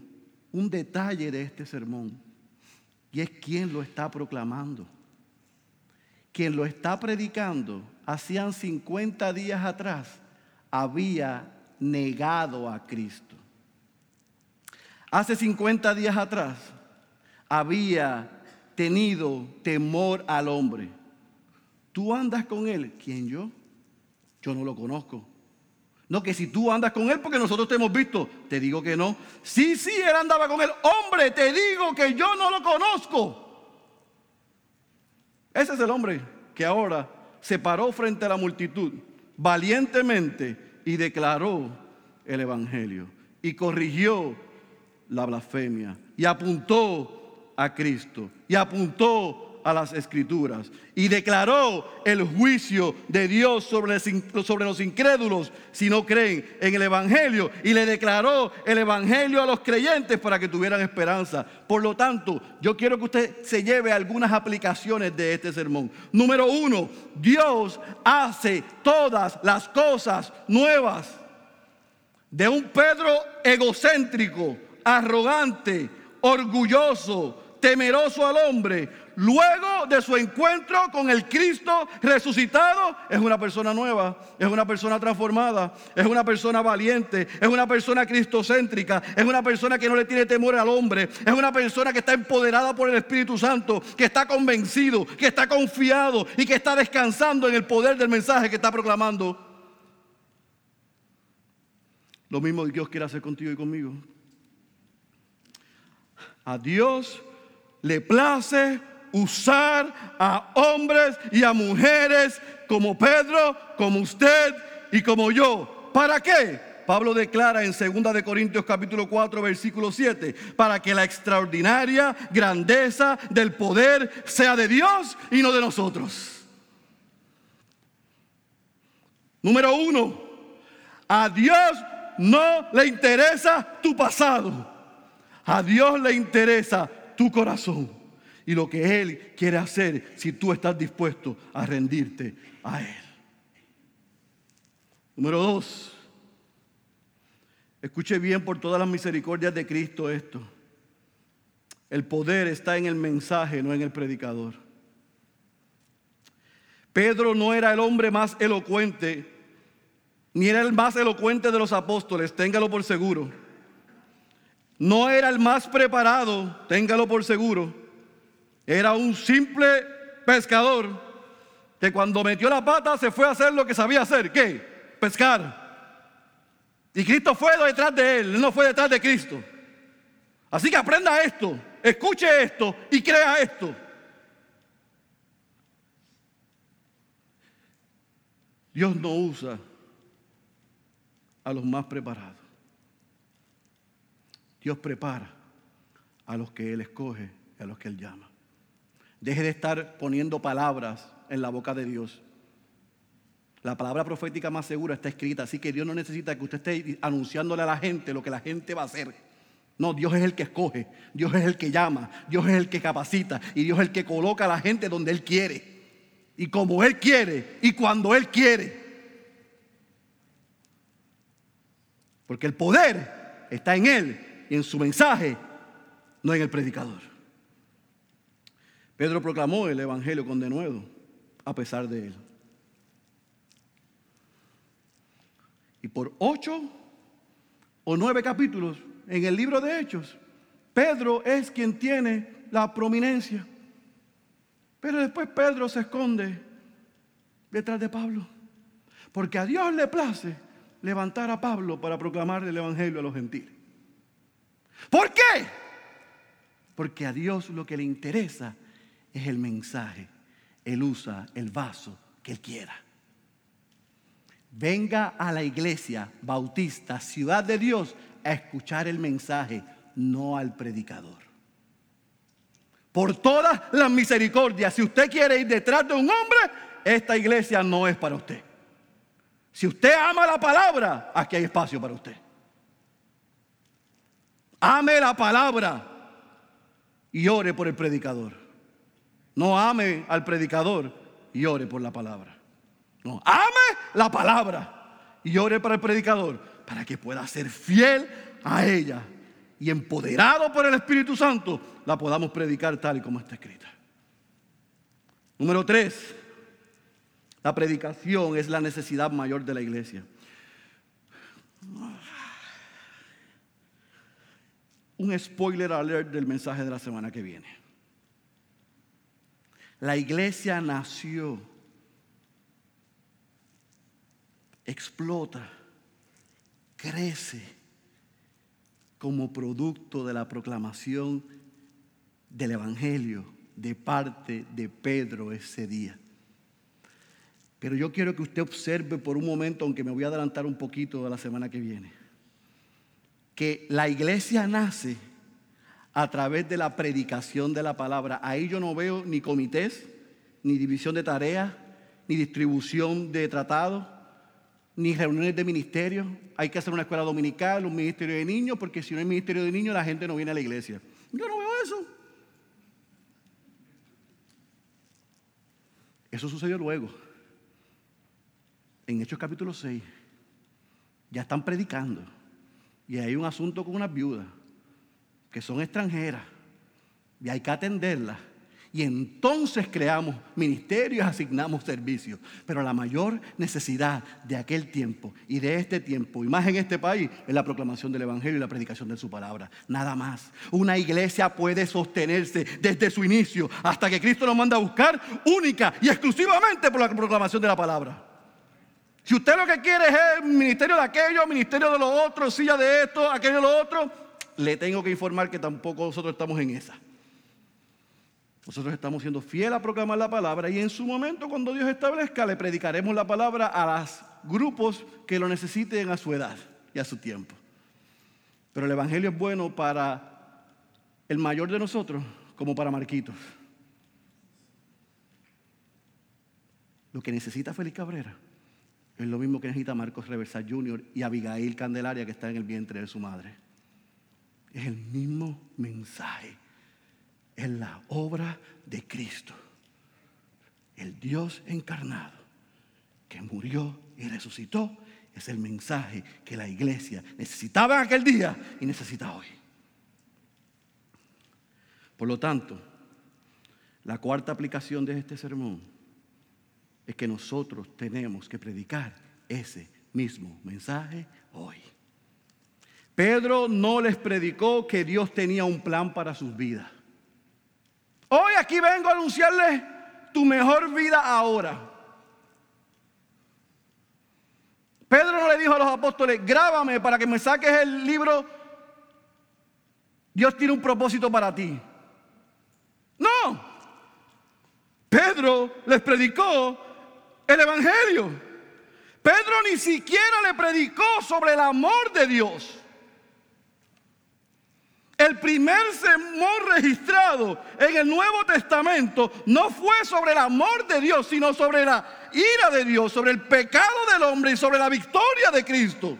un detalle de este sermón. Y es quien lo está proclamando. Quien lo está predicando, hacían 50 días atrás, había negado a Cristo. Hace 50 días atrás, había tenido temor al hombre. Tú andas con él. ¿Quién yo? Yo no lo conozco. No, que si tú andas con él porque nosotros te hemos visto, te digo que no. Sí, sí, él andaba con él. Hombre, te digo que yo no lo conozco. Ese es el hombre que ahora se paró frente a la multitud valientemente y declaró el Evangelio y corrigió la blasfemia y apuntó a Cristo y apuntó a las escrituras y declaró el juicio de Dios sobre, los incrédulos si no creen en el Evangelio y le declaró el Evangelio a los creyentes para que tuvieran esperanza. Por lo tanto, yo quiero que usted se lleve algunas aplicaciones de este sermón. Número uno, Dios hace todas las cosas nuevas. De un Pedro egocéntrico, arrogante, orgulloso, temeroso al hombre, luego de su encuentro con el Cristo resucitado, es una persona nueva, es una persona transformada, es una persona valiente, es una persona cristocéntrica, es una persona que no le tiene temor al hombre, es una persona que está empoderada por el Espíritu Santo, que está convencido, que está confiado y que está descansando en el poder del mensaje que está proclamando. Lo mismo Dios quiere hacer contigo y conmigo. A Dios le place usar a hombres y a mujeres como Pedro, como usted y como yo. ¿Para qué? Pablo declara en 2 de Corintios capítulo 4 versículo 7, para que la extraordinaria grandeza del poder sea de Dios y no de nosotros. Número uno, a Dios no le interesa tu pasado, a Dios le interesa tu corazón y lo que Él quiere hacer si tú estás dispuesto a rendirte a Él. Número dos, escuche bien por todas las misericordias de Cristo esto. El poder está en el mensaje, no en el predicador. Pedro no era el hombre más elocuente, ni era el más elocuente de los apóstoles, téngalo por seguro. No era el más preparado, téngalo por seguro. Era un simple pescador que cuando metió la pata se fue a hacer lo que sabía hacer. ¿Qué? Pescar. Y Cristo fue detrás de él, él no fue detrás de Cristo. Así que aprenda esto, escuche esto y crea esto. Dios no usa a los más preparados. Dios prepara a los que Él escoge y a los que Él llama. Deje de estar poniendo palabras en la boca de Dios. La palabra profética más segura está escrita, así que Dios no necesita que usted esté anunciándole a la gente lo que la gente va a hacer. No, Dios es el que escoge, Dios es el que llama, Dios es el que capacita y Dios es el que coloca a la gente donde Él quiere. Y como Él quiere y cuando Él quiere. Porque el poder está en Él en su mensaje, no en el predicador. Pedro proclamó el Evangelio con denuedo, a pesar de él. Y por ocho o nueve capítulos en el libro de Hechos, Pedro es quien tiene la prominencia. Pero después Pedro se esconde detrás de Pablo. Porque a Dios le place levantar a Pablo para proclamar el Evangelio a los gentiles. ¿Por qué? Porque a Dios lo que le interesa es el mensaje. Él usa el vaso que Él quiera. Venga a la iglesia bautista, ciudad de Dios, a escuchar el mensaje, no al predicador. Por todas las misericordias, si usted quiere ir detrás de un hombre, esta iglesia no es para usted. Si usted ama la palabra, aquí hay espacio para usted. Ame la palabra y ore por el predicador. No ame al predicador y ore por la palabra. No, ame la palabra y ore para el predicador para que pueda ser fiel a ella y empoderado por el Espíritu Santo la podamos predicar tal y como está escrita. Número tres, la predicación es la necesidad mayor de la iglesia. Un spoiler alert del mensaje de la semana que viene. La iglesia nació, explota, crece como producto de la proclamación del Evangelio de parte de Pedro ese día. Pero yo quiero que usted observe por un momento, aunque me voy a adelantar un poquito de la semana que viene, que la iglesia nace a través de la predicación de la palabra. Ahí yo no veo ni comités, ni división de tareas, ni distribución de tratados, ni reuniones de ministerios. Hay que hacer una escuela dominical, un ministerio de niños, porque si no hay ministerio de niños la gente no viene a la iglesia. Yo no veo eso. Eso sucedió luego. En Hechos capítulo 6. Ya están predicando. Y hay un asunto con unas viudas que son extranjeras y hay que atenderlas. Y entonces creamos ministerios, asignamos servicios. Pero la mayor necesidad de aquel tiempo y de este tiempo, y más en este país, es la proclamación del Evangelio y la predicación de su palabra. Nada más. Una iglesia puede sostenerse desde su inicio hasta que Cristo nos manda a buscar única y exclusivamente por la proclamación de la palabra. Si usted lo que quiere es el ministerio de aquello, ministerio de lo otro, silla de esto, aquello de lo otro, le tengo que informar que tampoco nosotros estamos en esa. Nosotros estamos siendo fieles a proclamar la palabra y en su momento, cuando Dios establezca, le predicaremos la palabra a los grupos que lo necesiten a su edad y a su tiempo. Pero el Evangelio es bueno para el mayor de nosotros como para Marquitos. Lo que necesita Félix Cabrera es lo mismo que necesita Marcos Reversa Jr. y Abigail Candelaria que está en el vientre de su madre. Es el mismo mensaje. Es la obra de Cristo. El Dios encarnado que murió y resucitó es el mensaje que la iglesia necesitaba en aquel día y necesita hoy. Por lo tanto, la cuarta aplicación de este sermón es que nosotros tenemos que predicar ese mismo mensaje hoy. Pedro no les predicó que Dios tenía un plan para sus vidas. Hoy aquí vengo a anunciarles tu mejor vida ahora. Pedro no le dijo a los apóstoles, grábame para que me saques el libro. Dios tiene un propósito para ti. No. Pedro les predicó el Evangelio. Pedro ni siquiera le predicó sobre el amor de Dios. El primer sermón registrado en el Nuevo Testamento no fue sobre el amor de Dios, sino sobre la ira de Dios, sobre el pecado del hombre y sobre la victoria de Cristo.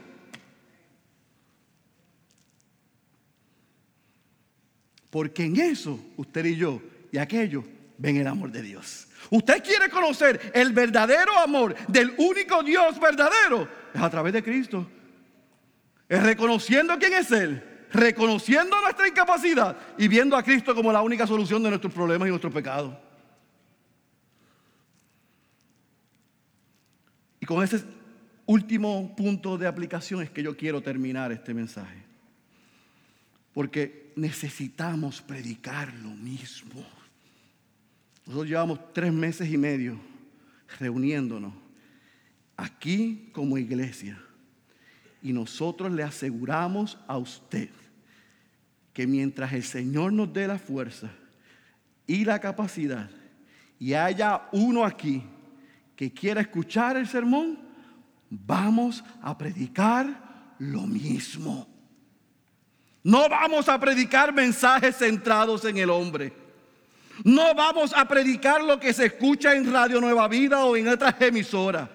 Porque en eso usted y yo y aquello ven el amor de Dios. Usted quiere conocer el verdadero amor del único Dios verdadero. Es a través de Cristo. Es reconociendo quién es Él reconociendo nuestra incapacidad y viendo a Cristo como la única solución de nuestros problemas y nuestros pecados. Y con ese último punto de aplicación es que yo quiero terminar este mensaje. Porque necesitamos predicar lo mismo. Nosotros llevamos tres meses y medio reuniéndonos aquí como iglesia. Y nosotros le aseguramos a usted que mientras el Señor nos dé la fuerza y la capacidad y haya uno aquí que quiera escuchar el sermón, vamos a predicar lo mismo. No vamos a predicar mensajes centrados en el hombre. No vamos a predicar lo que se escucha en Radio Nueva Vida o en otras emisoras.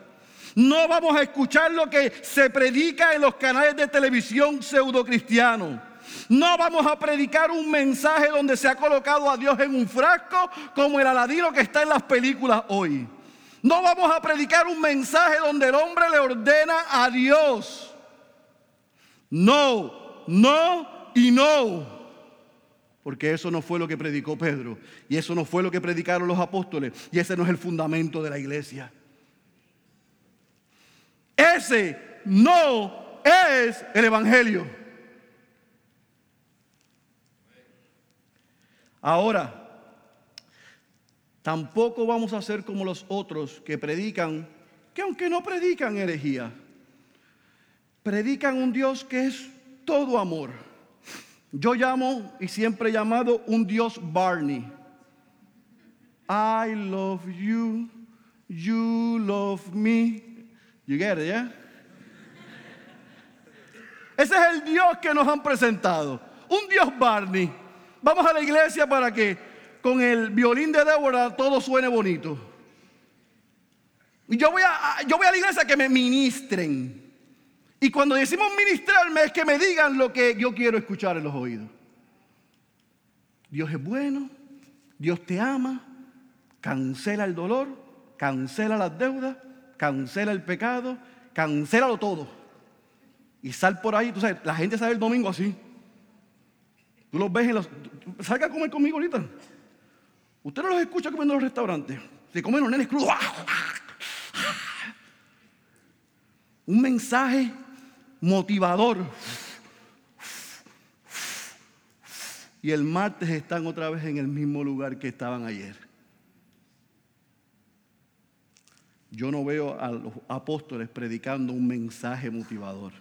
No vamos a escuchar lo que se predica en los canales de televisión pseudo cristianos. No vamos a predicar un mensaje donde se ha colocado a Dios en un frasco como el aladino que está en las películas hoy. No vamos a predicar un mensaje donde el hombre le ordena a Dios. No, no y no. Porque eso no fue lo que predicó Pedro. Y eso no fue lo que predicaron los apóstoles. Y ese no es el fundamento de la iglesia. Ese no es el Evangelio. Ahora, tampoco vamos a ser como los otros que predican, que aunque no predican herejía, predican un Dios que es todo amor. Yo llamo y siempre he llamado un Dios Barney. I love you, you love me. You get yeah? Ese es el Dios que nos han presentado. Un Dios Barney. Vamos a la iglesia para que con el violín de Débora todo suene bonito. Y yo voy a, yo voy a la iglesia que me ministren. Y cuando decimos ministrarme es que me digan lo que yo quiero escuchar en los oídos. Dios es bueno, Dios te ama, cancela el dolor, cancela las deudas, cancela el pecado, cancélalo todo. Y sal por ahí, tú sabes, la gente sale el domingo así. Tú los ves en los. Salga a comer conmigo ahorita. Usted no los escucha comiendo en los restaurantes. Se comen los nenes crudos. Un mensaje motivador. Y el martes están otra vez en el mismo lugar que estaban ayer. Yo no veo a los apóstoles predicando un mensaje motivador.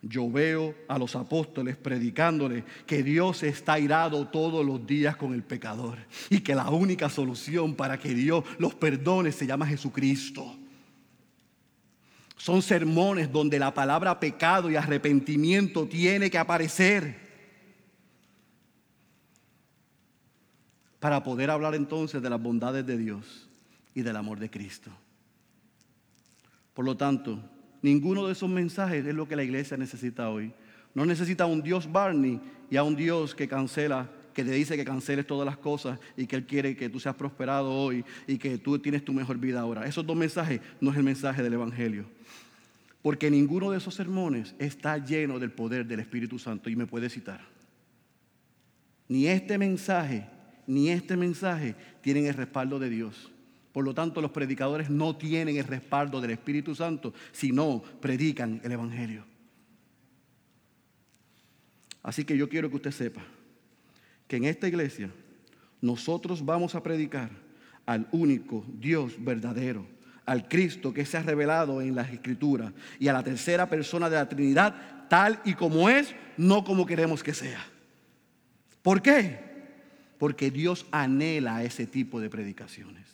Yo veo a los apóstoles predicándole que Dios está irado todos los días con el pecador y que la única solución para que Dios los perdone se llama Jesucristo. Son sermones donde la palabra pecado y arrepentimiento tiene que aparecer. Para poder hablar entonces de las bondades de Dios y del amor de Cristo. Por lo tanto, ninguno de esos mensajes es lo que la iglesia necesita hoy. No necesita un Dios Barney y a un Dios que cancela, que te dice que canceles todas las cosas y que Él quiere que tú seas prosperado hoy y que tú tienes tu mejor vida ahora. Esos dos mensajes no es el mensaje del Evangelio. Porque ninguno de esos sermones está lleno del poder del Espíritu Santo y me puede citar. Ni este mensaje, ni este mensaje tienen el respaldo de Dios. Por lo tanto, los predicadores no tienen el respaldo del Espíritu Santo, sino predican el Evangelio. Así que yo quiero que usted sepa que en esta iglesia nosotros vamos a predicar al único Dios verdadero al Cristo que se ha revelado en las Escrituras y a la tercera persona de la Trinidad tal y como es, no como queremos que sea. ¿Por qué? Porque Dios anhela ese tipo de predicaciones.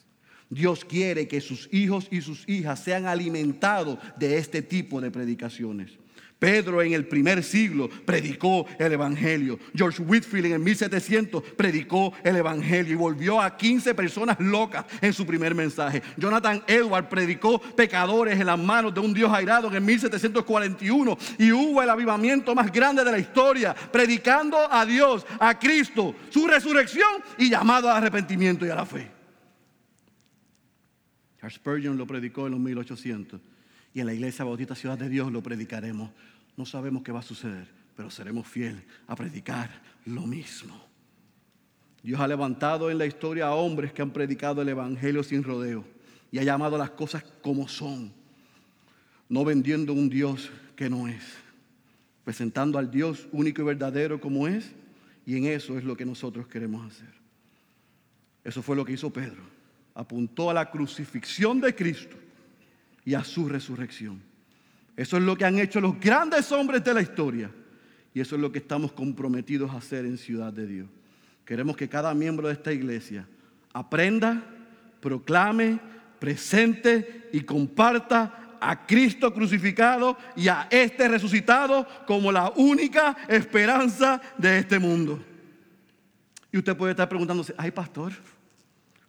Dios quiere que sus hijos y sus hijas sean alimentados de este tipo de predicaciones. Pedro en el primer siglo predicó el Evangelio. George Whitfield en el 1700 predicó el Evangelio y volvió a 15 personas locas en su primer mensaje. Jonathan Edward predicó pecadores en las manos de un Dios airado en el 1741 y hubo el avivamiento más grande de la historia, predicando a Dios, a Cristo, su resurrección y llamado al arrepentimiento y a la fe. Charles Spurgeon lo predicó en los 1800 y en la iglesia bautista Ciudad de Dios lo predicaremos. No sabemos qué va a suceder, pero seremos fieles a predicar lo mismo. Dios ha levantado en la historia a hombres que han predicado el Evangelio sin rodeo y ha llamado las cosas como son, no vendiendo un Dios que no es, presentando al Dios único y verdadero como es, y en eso es lo que nosotros queremos hacer. Eso fue lo que hizo Pedro. Apuntó a la crucifixión de Cristo y a su resurrección. Eso es lo que han hecho los grandes hombres de la historia. Y eso es lo que estamos comprometidos a hacer en Ciudad de Dios. Queremos que cada miembro de esta iglesia aprenda, proclame, presente y comparta a Cristo crucificado y a este resucitado como la única esperanza de este mundo. Y usted puede estar preguntándose, ay pastor,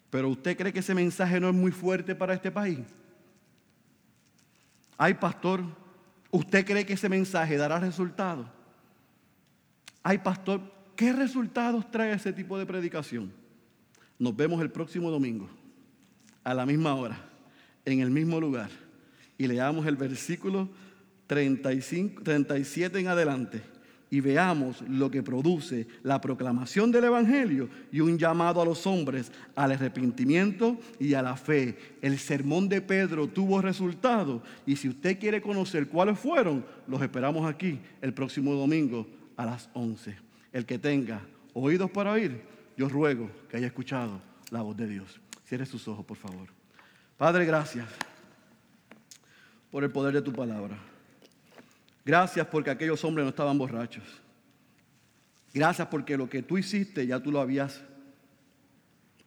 pero usted cree que ese mensaje no es muy fuerte para este país? Ay, pastor, ¿usted cree que ese mensaje dará resultados? Ay, pastor, ¿qué resultados trae ese tipo de predicación? Nos vemos el próximo domingo, a la misma hora, en el mismo lugar, y leamos el versículo 35, 37 en adelante y veamos lo que produce la proclamación del Evangelio y un llamado a los hombres al arrepentimiento y a la fe. El sermón de Pedro tuvo resultado y si usted quiere conocer cuáles fueron, los esperamos aquí el próximo domingo a las 11. El que tenga oídos para oír, yo ruego que haya escuchado la voz de Dios. Cierre sus ojos, por favor. Padre, gracias por el poder de tu palabra. Gracias porque aquellos hombres no estaban borrachos. Gracias porque lo que tú hiciste ya tú lo habías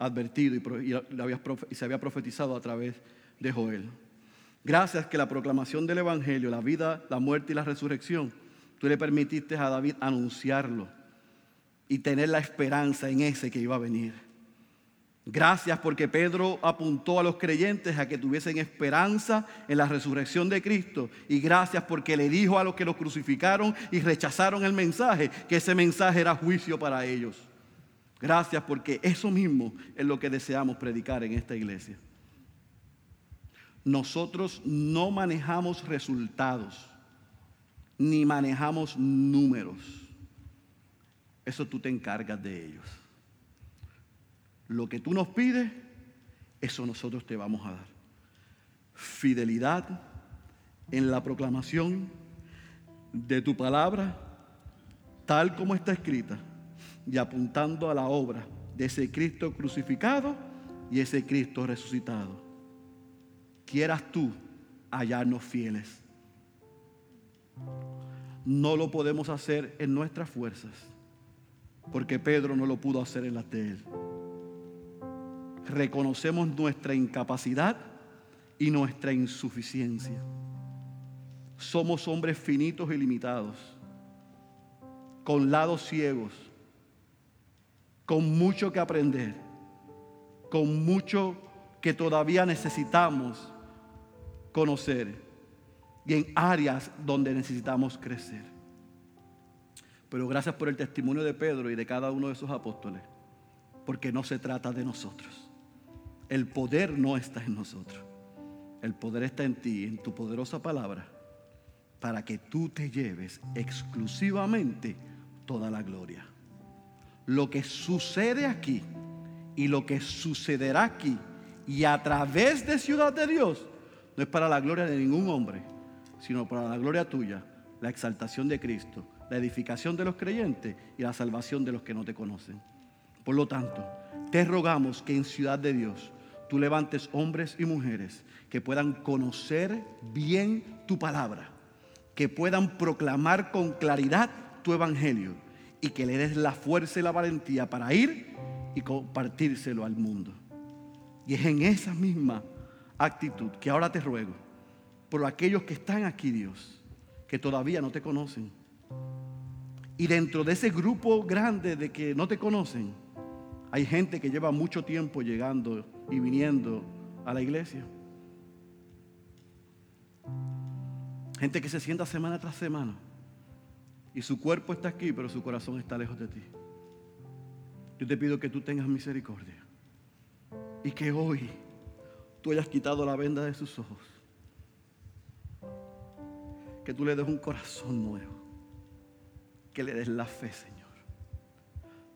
advertido y, se había profetizado a través de Joel. Gracias que la proclamación del Evangelio, la vida, la muerte y la resurrección, tú le permitiste a David anunciarlo y tener la esperanza en ese que iba a venir. Gracias porque Pedro apuntó a los creyentes a que tuviesen esperanza en la resurrección de Cristo. Y gracias porque le dijo a los que lo crucificaron y rechazaron el mensaje que ese mensaje era juicio para ellos. Gracias porque eso mismo es lo que deseamos predicar en esta iglesia. Nosotros no manejamos resultados ni manejamos números. Eso tú te encargas de ellos. Lo que tú nos pides, eso nosotros te vamos a dar. Fidelidad en la proclamación de tu palabra, tal como está escrita, y apuntando a la obra de ese Cristo crucificado y ese Cristo resucitado. Quieras tú hallarnos fieles. no lo podemos hacer en nuestras fuerzas, porque Pedro no lo pudo hacer en las de él. Reconocemos nuestra incapacidad y nuestra insuficiencia. Somos hombres finitos y limitados, con lados ciegos, con mucho que aprender, con mucho que todavía necesitamos conocer y en áreas donde necesitamos crecer. Pero gracias por el testimonio de Pedro y de cada uno de esos apóstoles, porque no se trata de nosotros. El poder no está en nosotros. El poder está en ti, en tu poderosa palabra, para que tú te lleves exclusivamente toda la gloria. Lo que sucede aquí y lo que sucederá aquí y a través de Ciudad de Dios no es para la gloria de ningún hombre, sino para la gloria tuya, la exaltación de Cristo, la edificación de los creyentes y la salvación de los que no te conocen. Por lo tanto, te rogamos que en Ciudad de Dios tú levantes hombres y mujeres que puedan conocer bien tu palabra, que puedan proclamar con claridad tu evangelio y que le des la fuerza y la valentía para ir y compartírselo al mundo. Y es en esa misma actitud que ahora te ruego por aquellos que están aquí, Dios, que todavía no te conocen. Y dentro de ese grupo grande de que no te conocen, hay gente que lleva mucho tiempo llegando y viniendo a la iglesia. Gente que se sienta semana tras semana y su cuerpo está aquí, pero su corazón está lejos de ti. Yo te pido que tú tengas misericordia y que hoy tú hayas quitado la venda de sus ojos que tú le des un corazón nuevo, que le des la fe, Señor,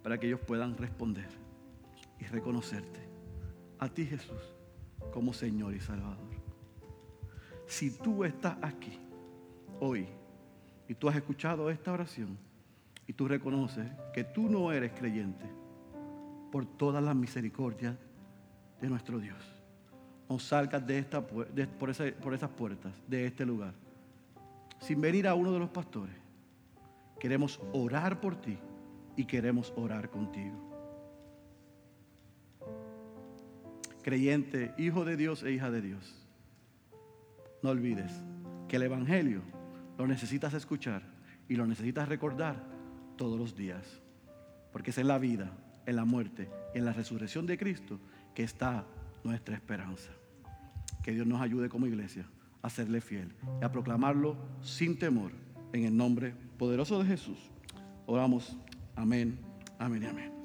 para que ellos puedan responder y reconocerte a ti, Jesús, como Señor y Salvador. Si tú estás aquí hoy y tú has escuchado esta oración y tú reconoces que tú no eres creyente por todas las misericordias de nuestro Dios, o salgas de esta, por, por esas puertas de este lugar sin venir a uno de los pastores. Queremos orar por ti y queremos orar contigo. Creyente, hijo de Dios e hija de Dios, no olvides que el Evangelio lo necesitas escuchar y lo necesitas recordar todos los días. Porque es en la vida, en la muerte, en la resurrección de Cristo que está nuestra esperanza. Que Dios nos ayude como iglesia a serle fiel y a proclamarlo sin temor en el nombre poderoso de Jesús. Oramos. Amén, amén y amén.